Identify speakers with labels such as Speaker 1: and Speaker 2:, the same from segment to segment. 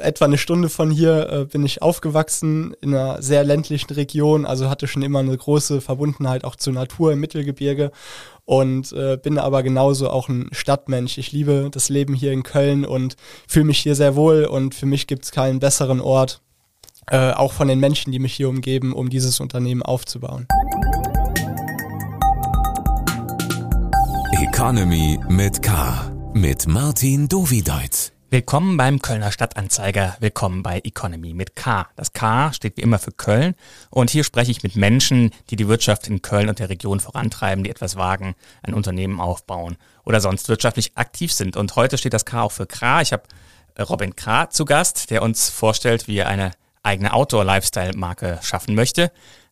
Speaker 1: etwa eine Stunde von hier äh, bin ich aufgewachsen in einer sehr ländlichen Region, also hatte schon immer eine große Verbundenheit auch zur Natur im Mittelgebirge und äh, bin aber genauso auch ein Stadtmensch. Ich liebe das Leben hier in Köln und fühle mich hier sehr wohl und für mich gibt es keinen besseren Ort, äh, auch von den Menschen, die mich hier umgeben, um dieses Unternehmen aufzubauen.
Speaker 2: Economy mit K. Mit Martin Dovideit.
Speaker 3: Willkommen beim Kölner Stadtanzeiger. Willkommen bei Economy mit K. Das K steht wie immer für Köln. Und hier spreche ich mit Menschen, die die Wirtschaft in Köln und der Region vorantreiben, die etwas wagen, ein Unternehmen aufbauen oder sonst wirtschaftlich aktiv sind. Und heute steht das K auch für Kra. Ich habe Robin Kra zu Gast, der uns vorstellt, wie er eine eigene Outdoor-Lifestyle-Marke schaffen möchte.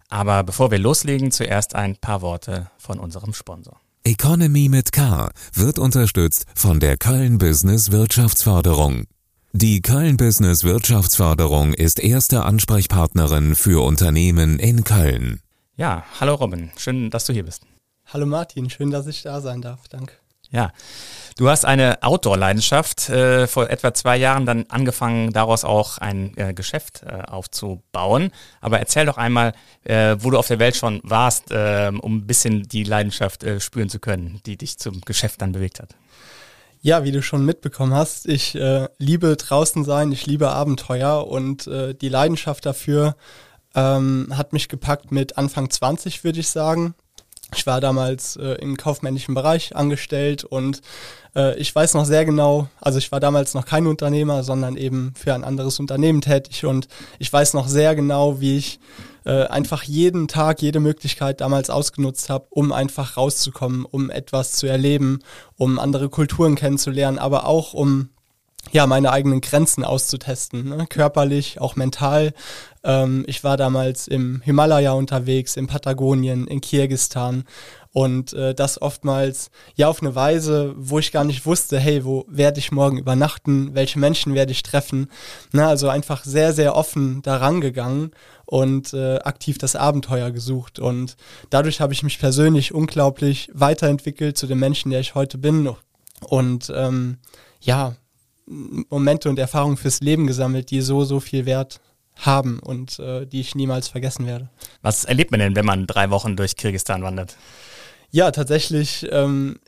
Speaker 3: Aber bevor wir loslegen, zuerst ein paar Worte von unserem Sponsor.
Speaker 2: Economy mit K wird unterstützt von der Köln Business Wirtschaftsförderung. Die Köln Business Wirtschaftsförderung ist erste Ansprechpartnerin für Unternehmen in Köln.
Speaker 3: Ja, hallo Robin, schön, dass du hier bist.
Speaker 1: Hallo Martin, schön, dass ich da sein darf. Danke.
Speaker 3: Ja, du hast eine Outdoor-Leidenschaft, äh, vor etwa zwei Jahren dann angefangen, daraus auch ein äh, Geschäft äh, aufzubauen. Aber erzähl doch einmal, äh, wo du auf der Welt schon warst, äh, um ein bisschen die Leidenschaft äh, spüren zu können, die dich zum Geschäft dann bewegt hat.
Speaker 1: Ja, wie du schon mitbekommen hast, ich äh, liebe draußen sein, ich liebe Abenteuer und die Leidenschaft dafür ähm, hat mich gepackt mit Anfang 20, würde ich sagen. Ich war damals äh, im kaufmännischen Bereich angestellt und äh, ich weiß noch sehr genau, also ich war damals noch kein Unternehmer, sondern eben für ein anderes Unternehmen tätig und ich weiß noch sehr genau, wie ich äh, einfach jeden Tag, jede Möglichkeit damals ausgenutzt habe, um einfach rauszukommen, um etwas zu erleben, um andere Kulturen kennenzulernen, aber auch um ja, meine eigenen Grenzen auszutesten, ne? körperlich, auch mental. Ähm, ich war damals im Himalaya unterwegs, in Patagonien, in Kirgistan und äh, das oftmals ja auf eine Weise, wo ich gar nicht wusste, hey, wo werde ich morgen übernachten, welche Menschen werde ich treffen. Na, ne? also einfach sehr, sehr offen daran gegangen und äh, aktiv das Abenteuer gesucht. Und dadurch habe ich mich persönlich unglaublich weiterentwickelt zu dem Menschen, der ich heute bin. Und ähm, ja, Momente und Erfahrungen fürs Leben gesammelt, die so, so viel Wert haben und äh, die ich niemals vergessen werde.
Speaker 3: Was erlebt man denn, wenn man drei Wochen durch Kirgistan wandert?
Speaker 1: Ja, tatsächlich ähm,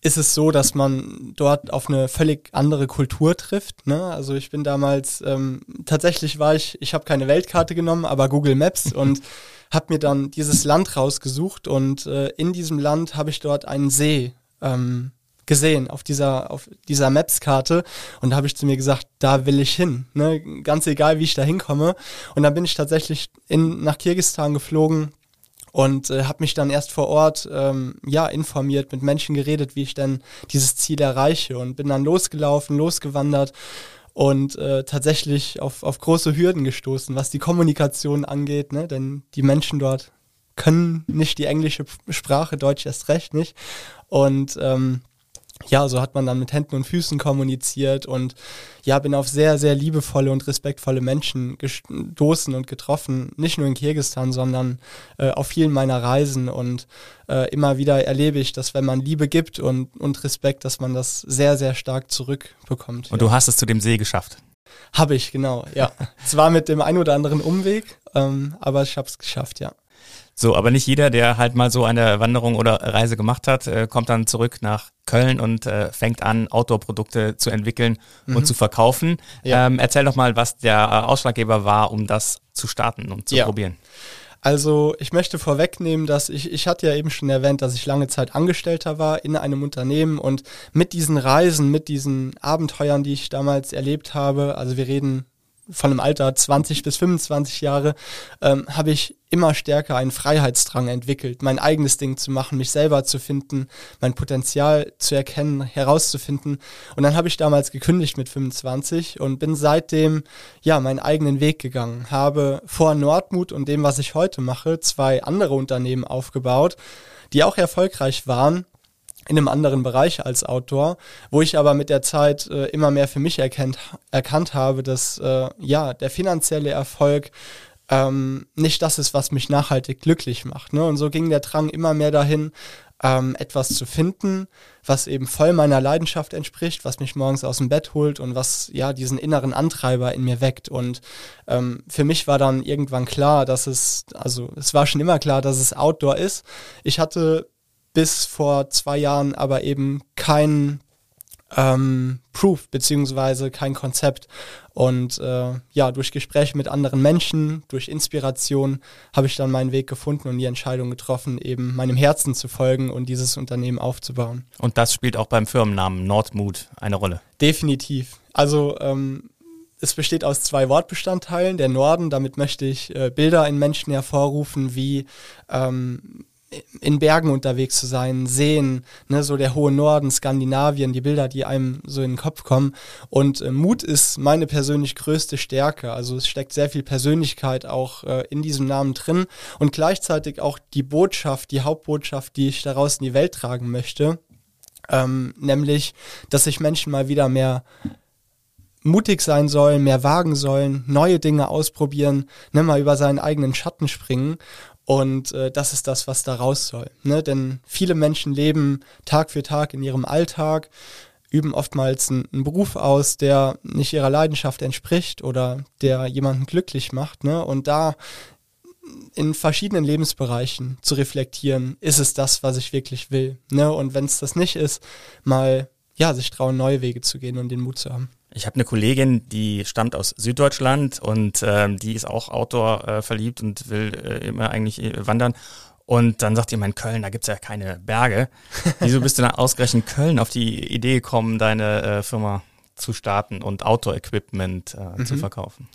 Speaker 1: ist es so, dass man dort auf eine völlig andere Kultur trifft. Ne? Also ich bin damals, ähm, tatsächlich war ich, ich habe keine Weltkarte genommen, aber Google Maps und habe mir dann dieses Land rausgesucht und äh, in diesem Land habe ich dort einen See ähm, gesehen auf dieser, auf dieser Maps-Karte und da habe ich zu mir gesagt, da will ich hin, ne? ganz egal, wie ich da hinkomme. Und dann bin ich tatsächlich in, nach Kirgistan geflogen und äh, habe mich dann erst vor Ort ähm, ja informiert, mit Menschen geredet, wie ich denn dieses Ziel erreiche und bin dann losgelaufen, losgewandert und äh, tatsächlich auf, auf große Hürden gestoßen, was die Kommunikation angeht, ne? denn die Menschen dort können nicht die englische Sprache, Deutsch erst recht nicht. Und ähm, ja, so hat man dann mit Händen und Füßen kommuniziert und ja, bin auf sehr, sehr liebevolle und respektvolle Menschen gestoßen und getroffen. Nicht nur in Kirgistan, sondern äh, auf vielen meiner Reisen und äh, immer wieder erlebe ich, dass wenn man Liebe gibt und, und Respekt, dass man das sehr, sehr stark zurückbekommt.
Speaker 3: Und ja. du hast es zu dem See geschafft?
Speaker 1: Habe ich, genau, ja. Zwar mit dem ein oder anderen Umweg, ähm, aber ich habe es geschafft, ja.
Speaker 3: So, aber nicht jeder, der halt mal so eine Wanderung oder Reise gemacht hat, äh, kommt dann zurück nach Köln und äh, fängt an, Outdoor-Produkte zu entwickeln mhm. und zu verkaufen. Ja. Ähm, erzähl doch mal, was der äh, Ausschlaggeber war, um das zu starten und zu ja. probieren.
Speaker 1: Also ich möchte vorwegnehmen, dass ich, ich hatte ja eben schon erwähnt, dass ich lange Zeit Angestellter war in einem Unternehmen und mit diesen Reisen, mit diesen Abenteuern, die ich damals erlebt habe, also wir reden von einem Alter 20 bis 25 Jahre, ähm, habe ich immer stärker einen Freiheitsdrang entwickelt, mein eigenes Ding zu machen, mich selber zu finden, mein Potenzial zu erkennen, herauszufinden. Und dann habe ich damals gekündigt mit 25 und bin seitdem ja meinen eigenen Weg gegangen, habe vor Nordmut und dem, was ich heute mache, zwei andere Unternehmen aufgebaut, die auch erfolgreich waren in einem anderen Bereich als Outdoor, wo ich aber mit der Zeit äh, immer mehr für mich erkennt, erkannt habe, dass äh, ja der finanzielle Erfolg ähm, nicht das ist, was mich nachhaltig glücklich macht. Ne? Und so ging der Drang immer mehr dahin, ähm, etwas zu finden, was eben voll meiner Leidenschaft entspricht, was mich morgens aus dem Bett holt und was ja diesen inneren Antreiber in mir weckt. Und ähm, für mich war dann irgendwann klar, dass es, also es war schon immer klar, dass es Outdoor ist. Ich hatte bis vor zwei Jahren aber eben kein ähm, Proof beziehungsweise kein Konzept. Und äh, ja, durch Gespräche mit anderen Menschen, durch Inspiration habe ich dann meinen Weg gefunden und die Entscheidung getroffen, eben meinem Herzen zu folgen und dieses Unternehmen aufzubauen.
Speaker 3: Und das spielt auch beim Firmennamen Nordmut eine Rolle.
Speaker 1: Definitiv. Also ähm, es besteht aus zwei Wortbestandteilen. Der Norden, damit möchte ich äh, Bilder in Menschen hervorrufen, wie ähm, in Bergen unterwegs zu sein, sehen, ne, so der hohe Norden, Skandinavien, die Bilder, die einem so in den Kopf kommen. Und äh, Mut ist meine persönlich größte Stärke. Also es steckt sehr viel Persönlichkeit auch äh, in diesem Namen drin und gleichzeitig auch die Botschaft, die Hauptbotschaft, die ich daraus in die Welt tragen möchte, ähm, nämlich, dass sich Menschen mal wieder mehr mutig sein sollen, mehr wagen sollen, neue Dinge ausprobieren, ne, mal über seinen eigenen Schatten springen und äh, das ist das, was da raus soll. Ne? Denn viele Menschen leben Tag für Tag in ihrem Alltag, üben oftmals einen, einen Beruf aus, der nicht ihrer Leidenschaft entspricht oder der jemanden glücklich macht. Ne? Und da in verschiedenen Lebensbereichen zu reflektieren, ist es das, was ich wirklich will. Ne? Und wenn es das nicht ist, mal ja, sich trauen, neue Wege zu gehen und den Mut zu haben.
Speaker 3: Ich habe eine Kollegin, die stammt aus Süddeutschland und ähm, die ist auch Outdoor äh, verliebt und will äh, immer eigentlich äh, wandern. Und dann sagt ihr, in Köln, da gibt's ja keine Berge. Wieso bist du dann ausgerechnet Köln auf die Idee gekommen, deine äh, Firma zu starten und Outdoor-Equipment äh, mhm. zu verkaufen?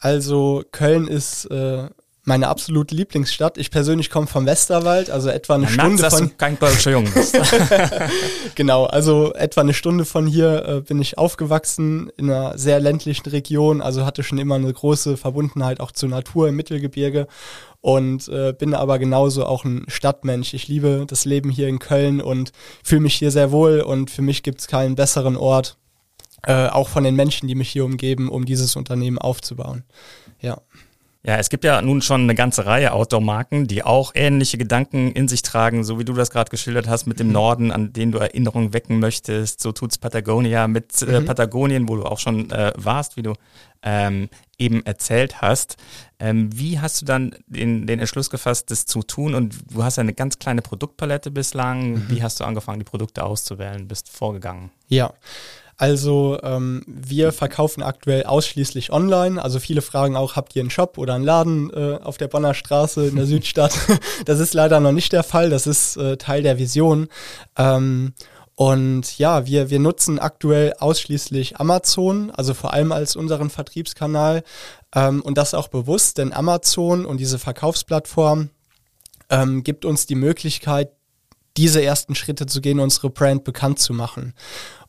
Speaker 1: Also Köln ist äh, meine absolute Lieblingsstadt. Ich persönlich komme vom Westerwald, also etwa eine Man Stunde merkt, von. Dass du
Speaker 3: kein deutscher Junge bist.
Speaker 1: genau, also etwa eine Stunde von hier äh, bin ich aufgewachsen in einer sehr ländlichen Region, also hatte schon immer eine große Verbundenheit auch zur Natur im Mittelgebirge und äh, bin aber genauso auch ein Stadtmensch. Ich liebe das Leben hier in Köln und fühle mich hier sehr wohl und für mich gibt es keinen besseren Ort, äh, auch von den Menschen, die mich hier umgeben, um dieses Unternehmen aufzubauen. Ja.
Speaker 3: Ja, es gibt ja nun schon eine ganze Reihe Outdoor-Marken, die auch ähnliche Gedanken in sich tragen, so wie du das gerade geschildert hast mit dem mhm. Norden, an den du Erinnerungen wecken möchtest. So tut's Patagonia mit äh, mhm. Patagonien, wo du auch schon äh, warst, wie du ähm, eben erzählt hast. Ähm, wie hast du dann den, den Entschluss gefasst, das zu tun? Und du hast ja eine ganz kleine Produktpalette bislang. Mhm. Wie hast du angefangen, die Produkte auszuwählen? Bist vorgegangen?
Speaker 1: Ja. Also ähm, wir verkaufen aktuell ausschließlich online. Also viele fragen auch, habt ihr einen Shop oder einen Laden äh, auf der Bonner Straße in der Südstadt? das ist leider noch nicht der Fall. Das ist äh, Teil der Vision. Ähm, und ja, wir, wir nutzen aktuell ausschließlich Amazon, also vor allem als unseren Vertriebskanal. Ähm, und das auch bewusst, denn Amazon und diese Verkaufsplattform ähm, gibt uns die Möglichkeit, diese ersten Schritte zu gehen, unsere Brand bekannt zu machen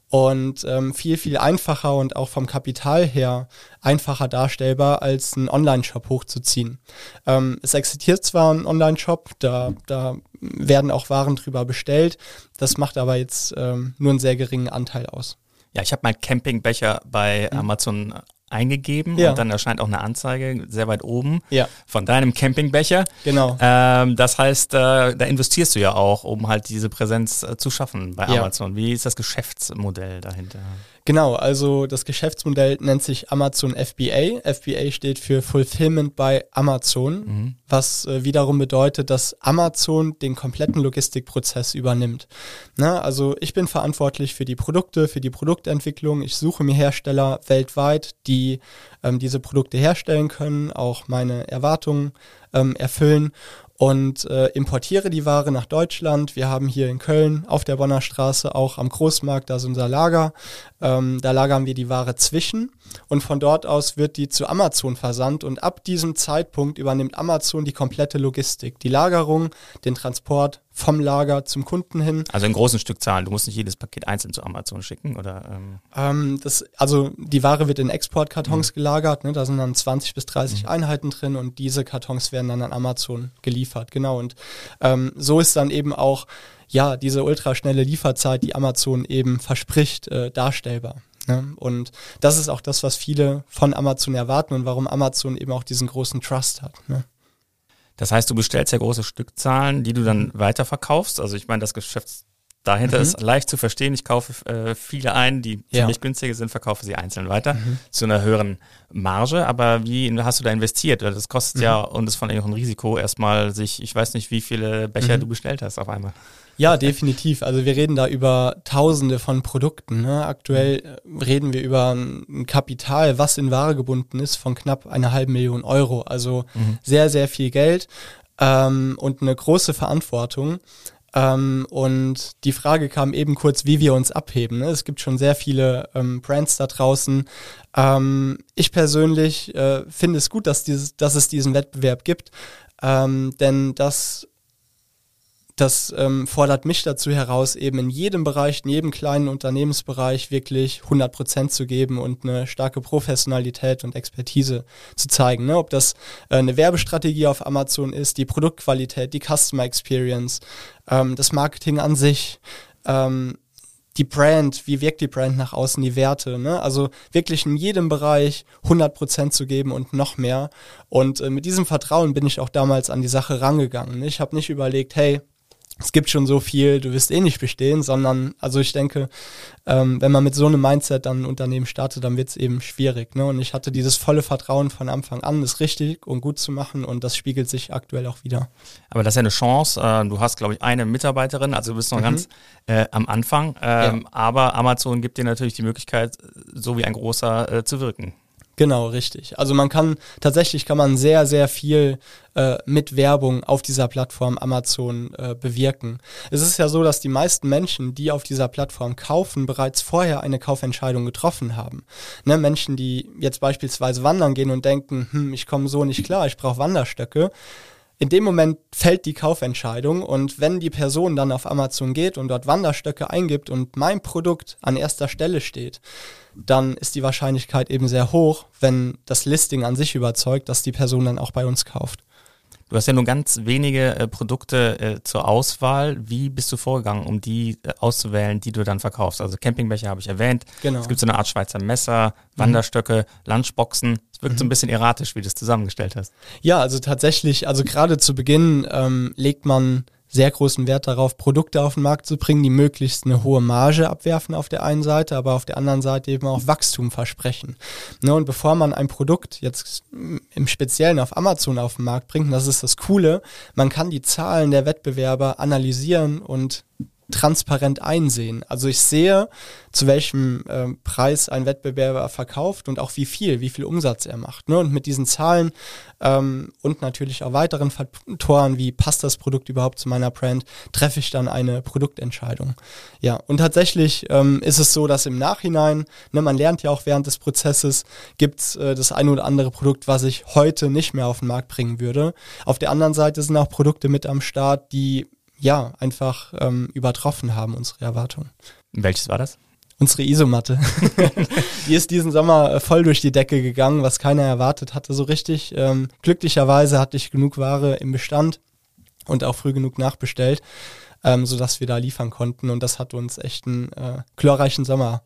Speaker 1: und ähm, viel, viel einfacher und auch vom Kapital her einfacher darstellbar, als einen Online-Shop hochzuziehen. Ähm, es existiert zwar ein Online-Shop, da, da werden auch Waren drüber bestellt, das macht aber jetzt ähm, nur einen sehr geringen Anteil aus.
Speaker 3: Ja, ich habe mal Campingbecher bei mhm. Amazon eingegeben ja. und dann erscheint auch eine Anzeige sehr weit oben ja. von deinem Campingbecher.
Speaker 1: Genau.
Speaker 3: Ähm, das heißt, äh, da investierst du ja auch, um halt diese Präsenz äh, zu schaffen bei ja. Amazon. Wie ist das Geschäftsmodell dahinter?
Speaker 1: Genau, also das Geschäftsmodell nennt sich Amazon FBA. FBA steht für Fulfillment by Amazon, mhm. was äh, wiederum bedeutet, dass Amazon den kompletten Logistikprozess übernimmt. Na, also ich bin verantwortlich für die Produkte, für die Produktentwicklung. Ich suche mir Hersteller weltweit, die ähm, diese Produkte herstellen können, auch meine Erwartungen ähm, erfüllen und äh, importiere die Ware nach Deutschland. Wir haben hier in Köln auf der Bonner Straße auch am Großmarkt, da ist unser Lager. Ähm, da lagern wir die Ware zwischen und von dort aus wird die zu Amazon versandt und ab diesem Zeitpunkt übernimmt Amazon die komplette Logistik, die Lagerung, den Transport vom Lager zum Kunden hin.
Speaker 3: Also in großen Stückzahlen. Du musst nicht jedes Paket einzeln zu Amazon schicken, oder?
Speaker 1: Ähm? Ähm, das, also die Ware wird in Exportkartons mhm. gelagert. Ne? Da sind dann 20 bis 30 mhm. Einheiten drin und diese Kartons werden dann an Amazon geliefert. Genau. Und ähm, so ist dann eben auch ja diese ultraschnelle Lieferzeit, die Amazon eben verspricht, äh, darstellbar. Ne? Und das ist auch das, was viele von Amazon erwarten und warum Amazon eben auch diesen großen Trust hat. Ne?
Speaker 3: Das heißt, du bestellst ja große Stückzahlen, die du dann weiterverkaufst. Also ich meine, das Geschäft dahinter mhm. ist leicht zu verstehen. Ich kaufe äh, viele ein, die ja. ziemlich günstiger sind, verkaufe sie einzeln weiter mhm. zu einer höheren Marge. Aber wie hast du da investiert? Das kostet mhm. ja und ist von ein Risiko erstmal sich, ich weiß nicht, wie viele Becher mhm. du bestellt hast auf einmal.
Speaker 1: Ja, definitiv. Also wir reden da über Tausende von Produkten. Ne? Aktuell mhm. reden wir über ein Kapital, was in Ware gebunden ist, von knapp einer halben Million Euro. Also mhm. sehr, sehr viel Geld ähm, und eine große Verantwortung. Ähm, und die Frage kam eben kurz, wie wir uns abheben. Ne? Es gibt schon sehr viele ähm, Brands da draußen. Ähm, ich persönlich äh, finde es gut, dass, dieses, dass es diesen Wettbewerb gibt, ähm, denn das das ähm, fordert mich dazu heraus, eben in jedem Bereich, in jedem kleinen Unternehmensbereich wirklich 100 Prozent zu geben und eine starke Professionalität und Expertise zu zeigen. Ne? Ob das äh, eine Werbestrategie auf Amazon ist, die Produktqualität, die Customer Experience, ähm, das Marketing an sich, ähm, die Brand, wie wirkt die Brand nach außen, die Werte. Ne? Also wirklich in jedem Bereich 100 Prozent zu geben und noch mehr. Und äh, mit diesem Vertrauen bin ich auch damals an die Sache rangegangen. Ne? Ich habe nicht überlegt, hey, es gibt schon so viel, du wirst eh nicht bestehen, sondern, also ich denke, ähm, wenn man mit so einem Mindset dann ein Unternehmen startet, dann wird es eben schwierig. Ne? Und ich hatte dieses volle Vertrauen von Anfang an, das richtig und gut zu machen und das spiegelt sich aktuell auch wieder.
Speaker 3: Aber das ist ja eine Chance. Äh, du hast, glaube ich, eine Mitarbeiterin, also du bist noch mhm. ganz äh, am Anfang, ähm, ja. aber Amazon gibt dir natürlich die Möglichkeit, so wie ein großer äh, zu wirken.
Speaker 1: Genau, richtig. Also man kann tatsächlich kann man sehr, sehr viel äh, mit Werbung auf dieser Plattform Amazon äh, bewirken. Es ist ja so, dass die meisten Menschen, die auf dieser Plattform kaufen, bereits vorher eine Kaufentscheidung getroffen haben. Ne, Menschen, die jetzt beispielsweise wandern gehen und denken, hm, ich komme so nicht klar, ich brauche Wanderstöcke in dem Moment fällt die Kaufentscheidung und wenn die Person dann auf Amazon geht und dort Wanderstöcke eingibt und mein Produkt an erster Stelle steht, dann ist die Wahrscheinlichkeit eben sehr hoch, wenn das Listing an sich überzeugt, dass die Person dann auch bei uns kauft.
Speaker 3: Du hast ja nur ganz wenige äh, Produkte äh, zur Auswahl. Wie bist du vorgegangen, um die äh, auszuwählen, die du dann verkaufst? Also Campingbecher habe ich erwähnt. Genau. Es gibt so eine Art Schweizer Messer, mhm. Wanderstöcke, mhm. Lunchboxen. Es wirkt mhm. so ein mhm. bisschen erratisch, wie du es zusammengestellt hast.
Speaker 1: Ja, also tatsächlich, also gerade zu Beginn ähm, legt man sehr großen Wert darauf, Produkte auf den Markt zu bringen, die möglichst eine hohe Marge abwerfen auf der einen Seite, aber auf der anderen Seite eben auch Wachstum versprechen. Ne, und bevor man ein Produkt jetzt im Speziellen auf Amazon auf den Markt bringt, das ist das Coole, man kann die Zahlen der Wettbewerber analysieren und transparent einsehen. Also ich sehe, zu welchem äh, Preis ein Wettbewerber verkauft und auch wie viel, wie viel Umsatz er macht. Ne? Und mit diesen Zahlen ähm, und natürlich auch weiteren Faktoren, wie passt das Produkt überhaupt zu meiner Brand, treffe ich dann eine Produktentscheidung. Ja, und tatsächlich ähm, ist es so, dass im Nachhinein, ne, man lernt ja auch während des Prozesses, gibt es äh, das eine oder andere Produkt, was ich heute nicht mehr auf den Markt bringen würde. Auf der anderen Seite sind auch Produkte mit am Start, die ja, einfach ähm, übertroffen haben, unsere Erwartungen.
Speaker 3: Welches war das?
Speaker 1: Unsere Isomatte. die ist diesen Sommer äh, voll durch die Decke gegangen, was keiner erwartet hatte so richtig. Ähm, glücklicherweise hatte ich genug Ware im Bestand und auch früh genug nachbestellt ähm, sodass wir da liefern konnten. Und das hat uns echt einen äh, glorreichen Sommer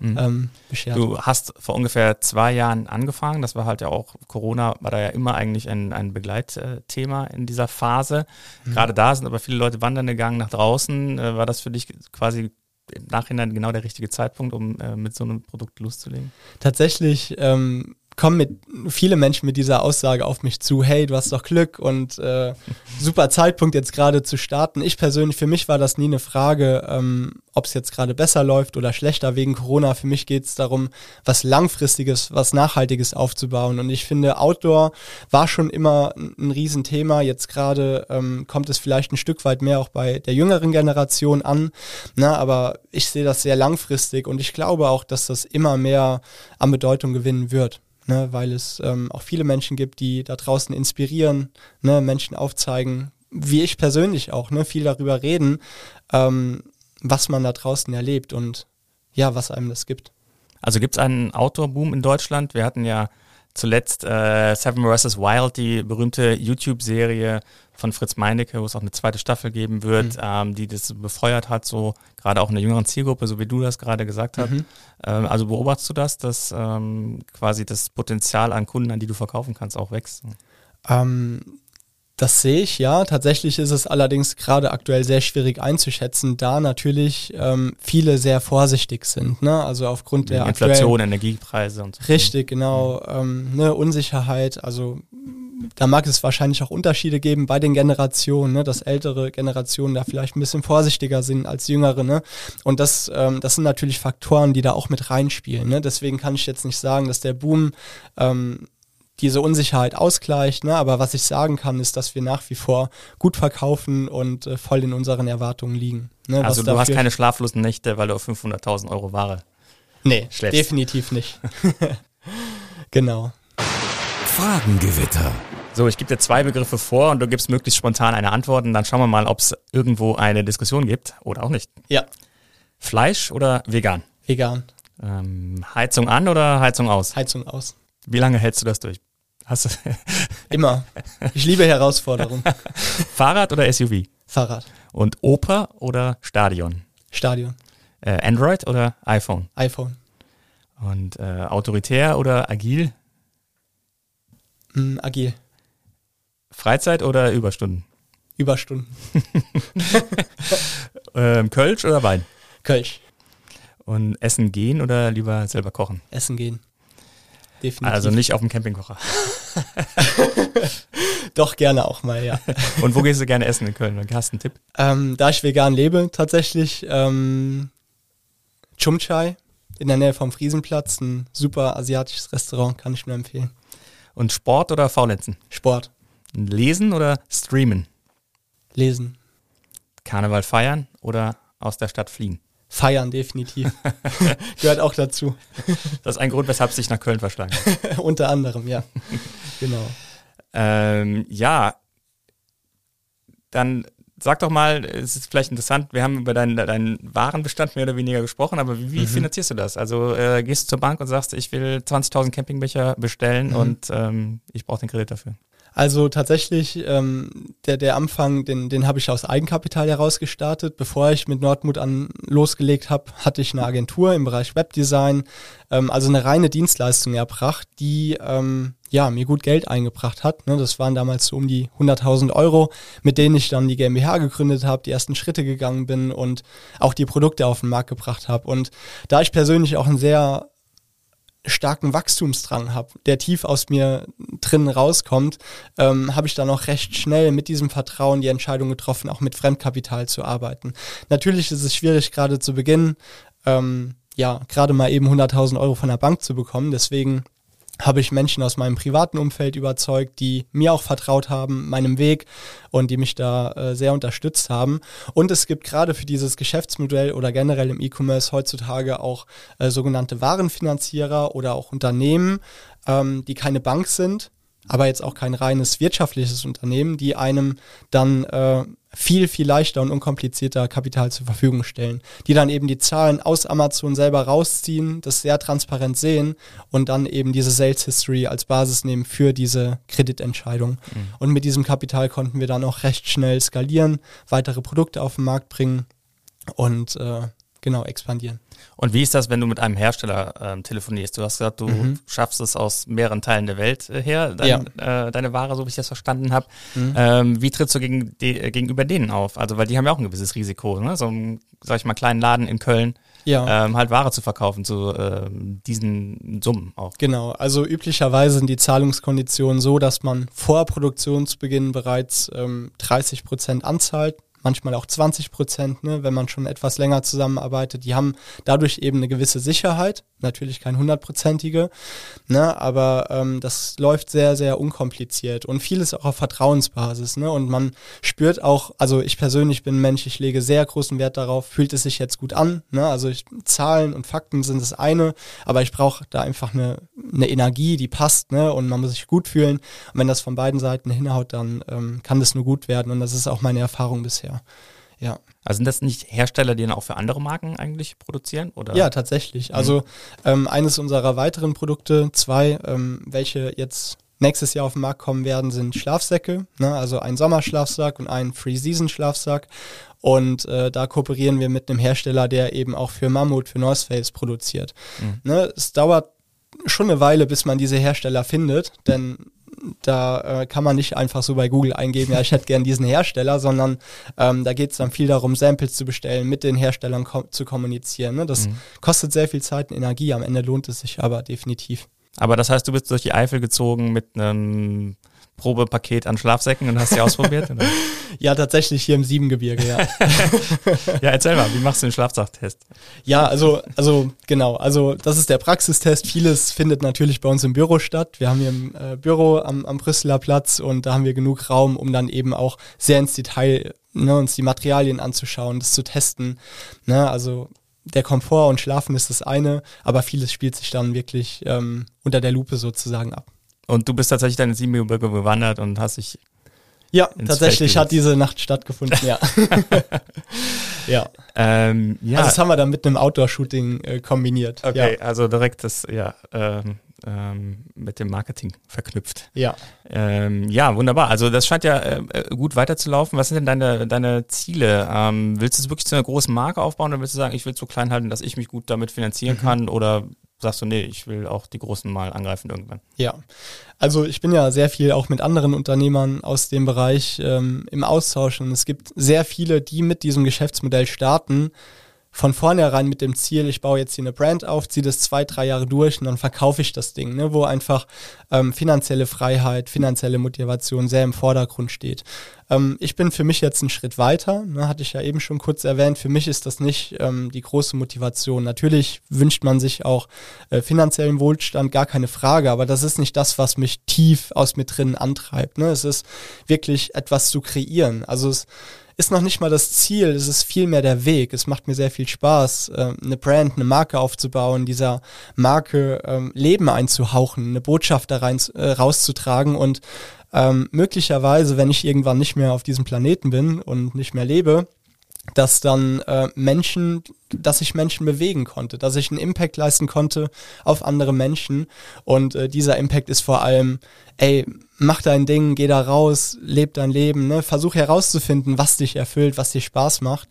Speaker 1: mhm. ähm, beschert.
Speaker 3: Du hast vor ungefähr zwei Jahren angefangen. Das war halt ja auch, Corona war da ja immer eigentlich ein, ein Begleitthema in dieser Phase. Mhm. Gerade da sind aber viele Leute wandern gegangen nach draußen. Äh, war das für dich quasi im Nachhinein genau der richtige Zeitpunkt, um äh, mit so einem Produkt loszulegen?
Speaker 1: Tatsächlich ähm, kommen mit viele Menschen mit dieser Aussage auf mich zu, hey, du hast doch Glück und äh, super Zeitpunkt jetzt gerade zu starten. Ich persönlich, für mich war das nie eine Frage, ähm, ob es jetzt gerade besser läuft oder schlechter wegen Corona. Für mich geht es darum, was Langfristiges, was Nachhaltiges aufzubauen. Und ich finde, Outdoor war schon immer ein Riesenthema. Jetzt gerade ähm, kommt es vielleicht ein Stück weit mehr auch bei der jüngeren Generation an. Na, aber ich sehe das sehr langfristig und ich glaube auch, dass das immer mehr an Bedeutung gewinnen wird ne, weil es ähm, auch viele Menschen gibt, die da draußen inspirieren, ne, Menschen aufzeigen, wie ich persönlich auch, ne, viel darüber reden, ähm, was man da draußen erlebt und ja, was einem das gibt.
Speaker 3: Also gibt es einen Outdoor-Boom in Deutschland? Wir hatten ja zuletzt äh, Seven vs. Wild, die berühmte YouTube-Serie von Fritz Meinecke, wo es auch eine zweite Staffel geben wird, mhm. ähm, die das befeuert hat, so gerade auch in der jüngeren Zielgruppe, so wie du das gerade gesagt hast. Mhm. Ähm, also beobachtest du das, dass ähm, quasi das Potenzial an Kunden, an die du verkaufen kannst, auch wächst?
Speaker 1: Ähm, Das sehe ich, ja. Tatsächlich ist es allerdings gerade aktuell sehr schwierig einzuschätzen, da natürlich ähm, viele sehr vorsichtig sind. Ne? Also aufgrund der
Speaker 3: Inflation, Energiepreise und
Speaker 1: so. Richtig, genau. Ähm, ne, Unsicherheit. Also da mag es wahrscheinlich auch Unterschiede geben bei den Generationen, ne? dass ältere Generationen da vielleicht ein bisschen vorsichtiger sind als jüngere. Ne? Und das, ähm, das sind natürlich Faktoren, die da auch mit reinspielen. Ne? Deswegen kann ich jetzt nicht sagen, dass der Boom ähm, diese Unsicherheit ausgleicht. Ne? Aber was ich sagen kann, ist, dass wir nach wie vor gut verkaufen und äh, voll in unseren Erwartungen liegen.
Speaker 3: Ne? Also du hast keine schlaflosen Nächte, weil du auf 500.000 Euro Ware
Speaker 1: Nee, schläfst. definitiv nicht. genau.
Speaker 2: Fragengewitter.
Speaker 3: So, ich gebe dir zwei Begriffe vor und du gibst möglichst spontan eine Antwort und dann schauen wir mal, ob es irgendwo eine Diskussion gibt oder auch nicht.
Speaker 1: Ja.
Speaker 3: Fleisch oder vegan?
Speaker 1: Vegan.
Speaker 3: Ähm, Heizung an oder Heizung aus?
Speaker 1: Heizung aus.
Speaker 3: Wie lange hältst du das durch? Hast du
Speaker 1: Immer. Ich liebe Herausforderungen.
Speaker 3: Fahrrad oder SUV?
Speaker 1: Fahrrad.
Speaker 3: Und Oper oder Stadion?
Speaker 1: Stadion.
Speaker 3: Äh, Android oder iPhone?
Speaker 1: iPhone.
Speaker 3: Und äh, autoritär oder agil?
Speaker 1: Mm, agil.
Speaker 3: Freizeit oder Überstunden?
Speaker 1: Überstunden.
Speaker 3: ähm, Kölsch oder Wein?
Speaker 1: Kölsch.
Speaker 3: Und essen gehen oder lieber selber kochen?
Speaker 1: Essen gehen.
Speaker 3: Definitiv. Also nicht auf dem Campingkocher.
Speaker 1: Doch, gerne auch mal, ja.
Speaker 3: Und wo gehst du gerne essen in Köln? Hast du einen Tipp?
Speaker 1: Ähm, da ich vegan lebe, tatsächlich ähm, Chumchai in der Nähe vom Friesenplatz, ein super asiatisches Restaurant, kann ich nur empfehlen.
Speaker 3: Und Sport oder Faulenzen?
Speaker 1: Sport.
Speaker 3: Lesen oder streamen?
Speaker 1: Lesen.
Speaker 3: Karneval feiern oder aus der Stadt fliehen?
Speaker 1: Feiern, definitiv. Gehört auch dazu.
Speaker 3: Das ist ein Grund, weshalb es sich nach Köln verschlagen
Speaker 1: hat. Unter anderem, ja. genau.
Speaker 3: Ähm, ja, dann sag doch mal, es ist vielleicht interessant, wir haben über deinen, deinen Warenbestand mehr oder weniger gesprochen, aber wie, wie mhm. finanzierst du das? Also äh, gehst du zur Bank und sagst, ich will 20.000 Campingbecher bestellen mhm. und ähm, ich brauche den Kredit dafür.
Speaker 1: Also tatsächlich, ähm, der, der Anfang, den, den habe ich aus Eigenkapital heraus gestartet. Bevor ich mit Nordmut an losgelegt habe, hatte ich eine Agentur im Bereich Webdesign, ähm, also eine reine Dienstleistung erbracht, die ähm, ja mir gut Geld eingebracht hat. Ne? Das waren damals so um die 100.000 Euro, mit denen ich dann die GmbH gegründet habe, die ersten Schritte gegangen bin und auch die Produkte auf den Markt gebracht habe. Und da ich persönlich auch ein sehr starken Wachstumsdrang habe, der tief aus mir drinnen rauskommt, ähm, habe ich dann auch recht schnell mit diesem Vertrauen die Entscheidung getroffen, auch mit Fremdkapital zu arbeiten. Natürlich ist es schwierig, gerade zu Beginn, ähm, ja, gerade mal eben 100.000 Euro von der Bank zu bekommen. Deswegen habe ich Menschen aus meinem privaten Umfeld überzeugt, die mir auch vertraut haben, meinem Weg und die mich da äh, sehr unterstützt haben. Und es gibt gerade für dieses Geschäftsmodell oder generell im E-Commerce heutzutage auch äh, sogenannte Warenfinanzierer oder auch Unternehmen, ähm, die keine Bank sind, aber jetzt auch kein reines wirtschaftliches Unternehmen, die einem dann äh, viel, viel leichter und unkomplizierter Kapital zur Verfügung stellen, die dann eben die Zahlen aus Amazon selber rausziehen, das sehr transparent sehen und dann eben diese Sales History als Basis nehmen für diese Kreditentscheidung. Mhm. Und mit diesem Kapital konnten wir dann auch recht schnell skalieren, weitere Produkte auf den Markt bringen und äh, genau expandieren.
Speaker 3: Und wie ist das, wenn du mit einem Hersteller ähm, telefonierst? Du hast gesagt, du mhm. schaffst es aus mehreren Teilen der Welt äh, her, dein, ja. äh, deine Ware, so wie ich das verstanden habe. Mhm. Ähm, wie trittst du gegen die, äh, gegenüber denen auf? Also, weil die haben ja auch ein gewisses Risiko, ne? So einen, sag ich mal, kleinen Laden in Köln. Ja. Ähm, halt Ware zu verkaufen zu ähm, diesen Summen auch.
Speaker 1: Genau, also üblicherweise sind die Zahlungskonditionen so, dass man vor Produktionsbeginn bereits ähm, 30 Prozent anzahlt manchmal auch 20 Prozent, ne, wenn man schon etwas länger zusammenarbeitet. Die haben dadurch eben eine gewisse Sicherheit, natürlich kein hundertprozentige, ne, aber ähm, das läuft sehr, sehr unkompliziert und vieles auch auf Vertrauensbasis. Ne, und man spürt auch, also ich persönlich bin Mensch, ich lege sehr großen Wert darauf, fühlt es sich jetzt gut an. Ne, also ich, Zahlen und Fakten sind das eine, aber ich brauche da einfach eine, eine Energie, die passt ne, und man muss sich gut fühlen. Und wenn das von beiden Seiten hinhaut, dann ähm, kann das nur gut werden und das ist auch meine Erfahrung bisher ja. Ja.
Speaker 3: Also sind das nicht Hersteller, die dann auch für andere Marken eigentlich produzieren? Oder?
Speaker 1: Ja, tatsächlich. Also ähm, eines unserer weiteren Produkte, zwei, ähm, welche jetzt nächstes Jahr auf den Markt kommen werden, sind Schlafsäcke, ne? also ein Sommerschlafsack und ein Free-Season-Schlafsack. Und äh, da kooperieren wir mit einem Hersteller, der eben auch für Mammut, für North Face produziert. Mhm. Ne? Es dauert schon eine Weile, bis man diese Hersteller findet, denn da äh, kann man nicht einfach so bei Google eingeben, ja, ich hätte gern diesen Hersteller, sondern ähm, da geht es dann viel darum, Samples zu bestellen, mit den Herstellern ko zu kommunizieren. Ne? Das mhm. kostet sehr viel Zeit und Energie, am Ende lohnt es sich aber definitiv.
Speaker 3: Aber das heißt, du bist durch die Eifel gezogen mit einem Probepaket an Schlafsäcken und hast sie ausprobiert? Oder?
Speaker 1: Ja, tatsächlich hier im Siebengebirge, ja.
Speaker 3: ja, erzähl mal, wie machst du den Schlafsacktest?
Speaker 1: Ja, also, also genau, also das ist der Praxistest. Vieles findet natürlich bei uns im Büro statt. Wir haben hier ein äh, Büro am, am Brüsseler Platz und da haben wir genug Raum, um dann eben auch sehr ins Detail ne, uns die Materialien anzuschauen, das zu testen. Ne, also der Komfort und Schlafen ist das eine, aber vieles spielt sich dann wirklich ähm, unter der Lupe sozusagen ab.
Speaker 3: Und du bist tatsächlich deine Siebengebirge bewandert und hast dich.
Speaker 1: Ja, tatsächlich hat diese Nacht stattgefunden, ja. ja. Ähm, ja. Also das haben wir dann mit einem Outdoor-Shooting äh, kombiniert.
Speaker 3: Okay, ja. also direkt das, ja, ähm, ähm, mit dem Marketing verknüpft.
Speaker 1: Ja.
Speaker 3: Ähm, ja, wunderbar. Also das scheint ja äh, äh, gut weiterzulaufen. Was sind denn deine, deine Ziele? Ähm, willst du es wirklich zu einer großen Marke aufbauen oder willst du sagen, ich will es so klein halten, dass ich mich gut damit finanzieren mhm. kann? Oder sagst du, nee, ich will auch die Großen mal angreifen irgendwann?
Speaker 1: Ja, also ich bin ja sehr viel auch mit anderen Unternehmern aus dem Bereich ähm, im Austausch und es gibt sehr viele, die mit diesem Geschäftsmodell starten, von vornherein mit dem Ziel, ich baue jetzt hier eine Brand auf, ziehe das zwei, drei Jahre durch und dann verkaufe ich das Ding, ne, wo einfach ähm, finanzielle Freiheit, finanzielle Motivation sehr im Vordergrund steht. Ähm, ich bin für mich jetzt einen Schritt weiter, ne, hatte ich ja eben schon kurz erwähnt. Für mich ist das nicht ähm, die große Motivation. Natürlich wünscht man sich auch äh, finanziellen Wohlstand, gar keine Frage, aber das ist nicht das, was mich tief aus mir drin antreibt. Ne. Es ist wirklich etwas zu kreieren. Also es ist noch nicht mal das Ziel, es ist vielmehr der Weg. Es macht mir sehr viel Spaß, äh, eine Brand, eine Marke aufzubauen, dieser Marke ähm, Leben einzuhauchen, eine Botschaft da rein äh, rauszutragen und ähm, möglicherweise, wenn ich irgendwann nicht mehr auf diesem Planeten bin und nicht mehr lebe, dass dann äh, Menschen, dass ich Menschen bewegen konnte, dass ich einen Impact leisten konnte auf andere Menschen. Und äh, dieser Impact ist vor allem, ey, mach dein Ding, geh da raus, leb dein Leben, ne? versuch herauszufinden, was dich erfüllt, was dir Spaß macht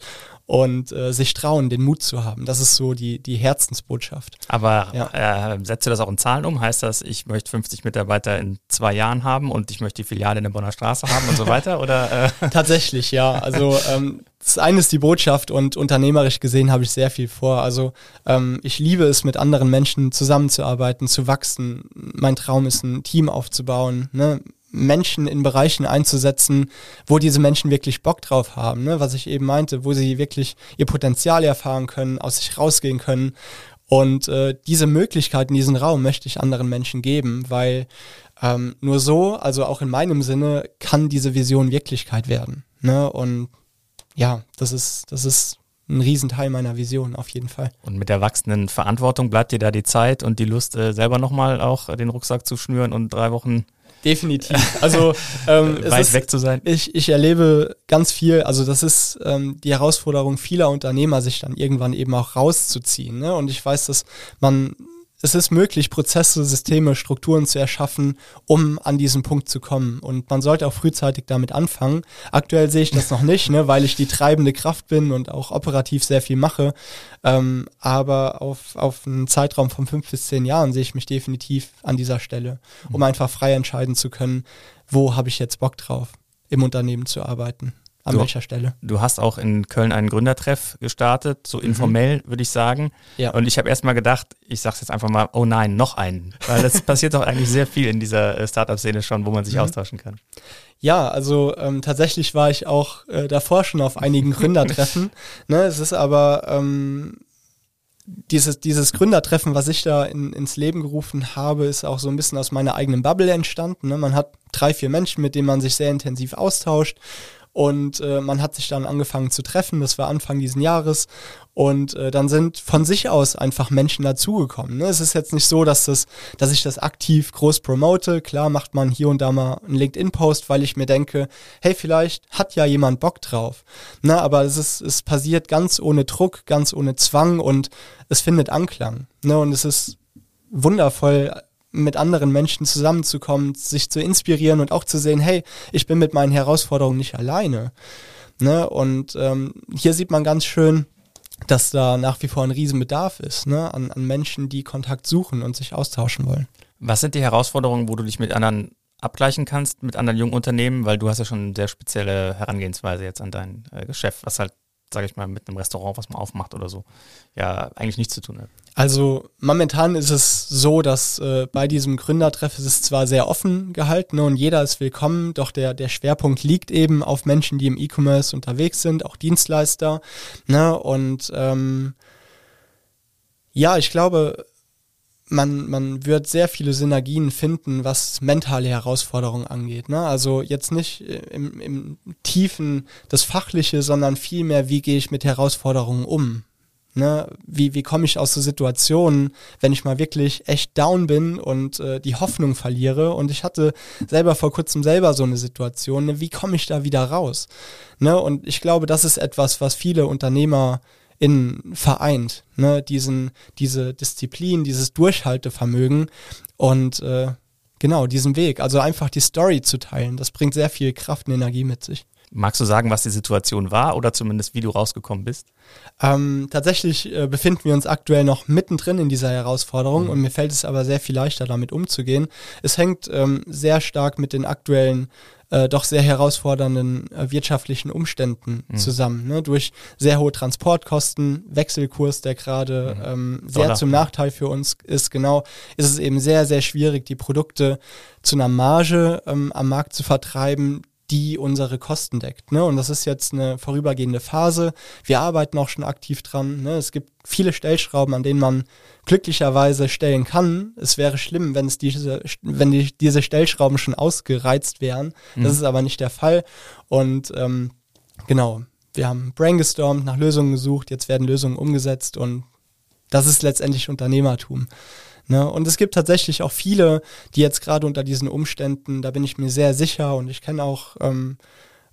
Speaker 1: und äh, sich trauen, den Mut zu haben. Das ist so die, die Herzensbotschaft.
Speaker 3: Aber ja. äh, setzt du das auch in Zahlen um? Heißt das, ich möchte 50 Mitarbeiter in zwei Jahren haben und ich möchte die Filiale in der Bonner Straße haben und so weiter? Oder,
Speaker 1: äh? Tatsächlich, ja. Also ähm, das eine ist die Botschaft und unternehmerisch gesehen habe ich sehr viel vor. Also ähm, ich liebe es, mit anderen Menschen zusammenzuarbeiten, zu wachsen. Mein Traum ist, ein Team aufzubauen, ne? Menschen in Bereichen einzusetzen, wo diese Menschen wirklich Bock drauf haben, ne? was ich eben meinte, wo sie wirklich ihr Potenzial erfahren können, aus sich rausgehen können. Und äh, diese Möglichkeiten, diesen Raum möchte ich anderen Menschen geben, weil ähm, nur so, also auch in meinem Sinne, kann diese Vision Wirklichkeit werden. Ne? Und ja, das ist, das ist ein Riesenteil meiner Vision auf jeden Fall.
Speaker 3: Und mit der wachsenden Verantwortung bleibt dir da die Zeit und die Lust, äh, selber nochmal auch den Rucksack zu schnüren und drei Wochen
Speaker 1: Definitiv. Also ähm,
Speaker 3: weit ist, weg zu sein.
Speaker 1: Ich, ich erlebe ganz viel, also das ist ähm, die Herausforderung vieler Unternehmer, sich dann irgendwann eben auch rauszuziehen. Ne? Und ich weiß, dass man es ist möglich, Prozesse, Systeme, Strukturen zu erschaffen, um an diesen Punkt zu kommen. Und man sollte auch frühzeitig damit anfangen. Aktuell sehe ich das noch nicht, ne, weil ich die treibende Kraft bin und auch operativ sehr viel mache. Ähm, aber auf, auf einen Zeitraum von fünf bis zehn Jahren sehe ich mich definitiv an dieser Stelle, um mhm. einfach frei entscheiden zu können, wo habe ich jetzt Bock drauf, im Unternehmen zu arbeiten an
Speaker 3: du,
Speaker 1: welcher Stelle.
Speaker 3: Du hast auch in Köln einen Gründertreff gestartet, so mhm. informell würde ich sagen. Ja. Und ich habe erst mal gedacht, ich sage jetzt einfach mal, oh nein, noch einen. Weil das passiert doch eigentlich sehr viel in dieser äh, Startup-Szene schon, wo man sich mhm. austauschen kann.
Speaker 1: Ja, also ähm, tatsächlich war ich auch äh, davor schon auf einigen Gründertreffen. ne, es ist aber ähm, dieses, dieses Gründertreffen, was ich da in, ins Leben gerufen habe, ist auch so ein bisschen aus meiner eigenen Bubble entstanden. Ne? Man hat drei, vier Menschen, mit denen man sich sehr intensiv austauscht und äh, man hat sich dann angefangen zu treffen, das war Anfang diesen Jahres. Und äh, dann sind von sich aus einfach Menschen dazugekommen. Ne? Es ist jetzt nicht so, dass, das, dass ich das aktiv groß promote. Klar macht man hier und da mal einen LinkedIn-Post, weil ich mir denke, hey, vielleicht hat ja jemand Bock drauf. Ne? Aber es, ist, es passiert ganz ohne Druck, ganz ohne Zwang und es findet Anklang. Ne? Und es ist wundervoll, mit anderen Menschen zusammenzukommen, sich zu inspirieren und auch zu sehen, hey, ich bin mit meinen Herausforderungen nicht alleine. Ne? Und ähm, hier sieht man ganz schön, dass da nach wie vor ein Riesenbedarf ist ne? an, an Menschen, die Kontakt suchen und sich austauschen wollen.
Speaker 3: Was sind die Herausforderungen, wo du dich mit anderen abgleichen kannst mit anderen jungen Unternehmen, weil du hast ja schon eine sehr spezielle Herangehensweise jetzt an dein äh, Geschäft, was halt sage ich mal, mit einem Restaurant, was man aufmacht oder so, ja, eigentlich nichts zu tun hat.
Speaker 1: Also momentan ist es so, dass äh, bei diesem Gründertreff ist es zwar sehr offen gehalten ne, und jeder ist willkommen, doch der, der Schwerpunkt liegt eben auf Menschen, die im E-Commerce unterwegs sind, auch Dienstleister. Ne, und ähm, ja, ich glaube, man, man wird sehr viele Synergien finden, was mentale Herausforderungen angeht. Ne? Also jetzt nicht im, im Tiefen das Fachliche, sondern vielmehr, wie gehe ich mit Herausforderungen um? Ne? Wie, wie komme ich aus so Situationen, wenn ich mal wirklich echt down bin und äh, die Hoffnung verliere? Und ich hatte selber vor kurzem selber so eine Situation. Ne? Wie komme ich da wieder raus? Ne? Und ich glaube, das ist etwas, was viele Unternehmer in vereint, ne, diesen, diese Disziplin, dieses Durchhaltevermögen und äh, genau diesen Weg. Also einfach die Story zu teilen, das bringt sehr viel Kraft und Energie mit sich.
Speaker 3: Magst du sagen, was die Situation war oder zumindest wie du rausgekommen bist?
Speaker 1: Ähm, tatsächlich äh, befinden wir uns aktuell noch mittendrin in dieser Herausforderung mhm. und mir fällt es aber sehr viel leichter, damit umzugehen. Es hängt ähm, sehr stark mit den aktuellen äh, doch sehr herausfordernden äh, wirtschaftlichen Umständen mhm. zusammen. Ne? Durch sehr hohe Transportkosten, Wechselkurs, der gerade mhm. ähm, sehr Dollar. zum Nachteil für uns ist, genau, ist es eben sehr, sehr schwierig, die Produkte zu einer Marge ähm, am Markt zu vertreiben, die unsere Kosten deckt. Ne? Und das ist jetzt eine vorübergehende Phase. Wir arbeiten auch schon aktiv dran. Ne? Es gibt viele Stellschrauben, an denen man glücklicherweise stellen kann. Es wäre schlimm, wenn es diese, wenn die, diese Stellschrauben schon ausgereizt wären. Mhm. Das ist aber nicht der Fall. Und ähm, genau, wir haben brainstormt, nach Lösungen gesucht, jetzt werden Lösungen umgesetzt und das ist letztendlich Unternehmertum. Ne? Und es gibt tatsächlich auch viele, die jetzt gerade unter diesen Umständen, da bin ich mir sehr sicher und ich kenne auch ähm,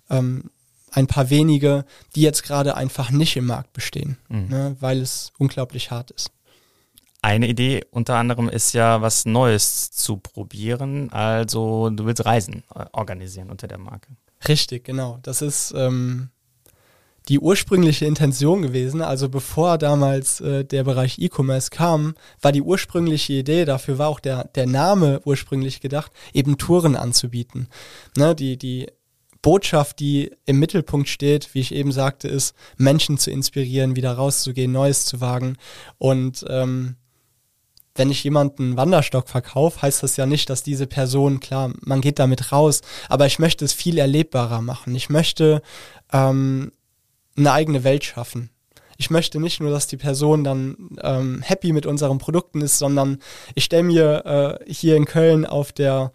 Speaker 1: ähm, ein paar wenige, die jetzt gerade einfach nicht im Markt bestehen, mhm. ne? weil es unglaublich hart ist.
Speaker 3: Eine Idee unter anderem ist ja, was Neues zu probieren. Also du willst Reisen äh, organisieren unter der Marke.
Speaker 1: Richtig, genau. Das ist ähm, die ursprüngliche Intention gewesen. Also bevor damals äh, der Bereich E-Commerce kam, war die ursprüngliche Idee, dafür war auch der, der Name ursprünglich gedacht, eben Touren anzubieten. Ne, die, die Botschaft, die im Mittelpunkt steht, wie ich eben sagte, ist, Menschen zu inspirieren, wieder rauszugehen, Neues zu wagen. Und ähm, wenn ich jemanden Wanderstock verkaufe, heißt das ja nicht, dass diese Person, klar, man geht damit raus, aber ich möchte es viel erlebbarer machen. Ich möchte ähm, eine eigene Welt schaffen. Ich möchte nicht nur, dass die Person dann ähm, happy mit unseren Produkten ist, sondern ich stelle mir äh, hier in Köln auf der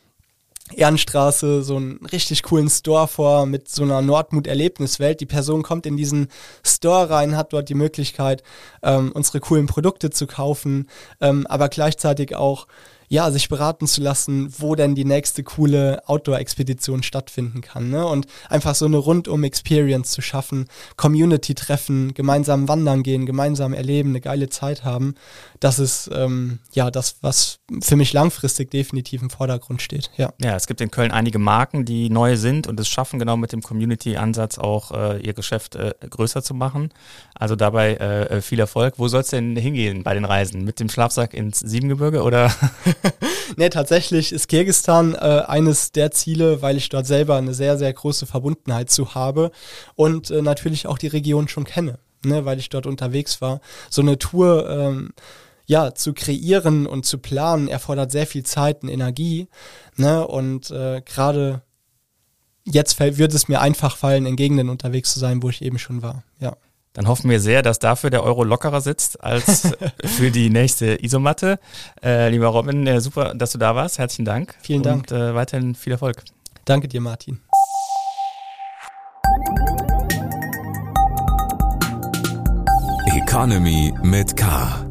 Speaker 1: Ehrenstraße so einen richtig coolen Store vor mit so einer Nordmut-Erlebniswelt. Die Person kommt in diesen Store rein, hat dort die Möglichkeit, ähm, unsere coolen Produkte zu kaufen, ähm, aber gleichzeitig auch ja, sich beraten zu lassen, wo denn die nächste coole Outdoor-Expedition stattfinden kann. Ne? Und einfach so eine Rundum-Experience zu schaffen, Community-Treffen, gemeinsam wandern gehen, gemeinsam erleben, eine geile Zeit haben. Das ist ähm, ja das, was für mich langfristig definitiv im Vordergrund steht. Ja.
Speaker 3: ja, es gibt in Köln einige Marken, die neu sind und es schaffen, genau mit dem Community-Ansatz auch äh, ihr Geschäft äh, größer zu machen. Also dabei äh, viel Erfolg. Wo soll es denn hingehen bei den Reisen? Mit dem Schlafsack ins Siebengebirge oder?
Speaker 1: nee, tatsächlich ist Kirgistan äh, eines der Ziele, weil ich dort selber eine sehr, sehr große Verbundenheit zu habe und äh, natürlich auch die Region schon kenne, ne, weil ich dort unterwegs war. So eine Tour, ähm, ja, zu kreieren und zu planen, erfordert sehr viel Zeit und Energie. Ne? Und äh, gerade jetzt fällt, wird es mir einfach fallen, in Gegenden unterwegs zu sein, wo ich eben schon war. Ja.
Speaker 3: Dann hoffen wir sehr, dass dafür der Euro lockerer sitzt als für die nächste Isomatte. Äh, lieber Robin, äh, super, dass du da warst. Herzlichen Dank.
Speaker 1: Vielen Dank.
Speaker 3: Und äh, weiterhin viel Erfolg.
Speaker 1: Danke dir, Martin.
Speaker 2: Economy mit K.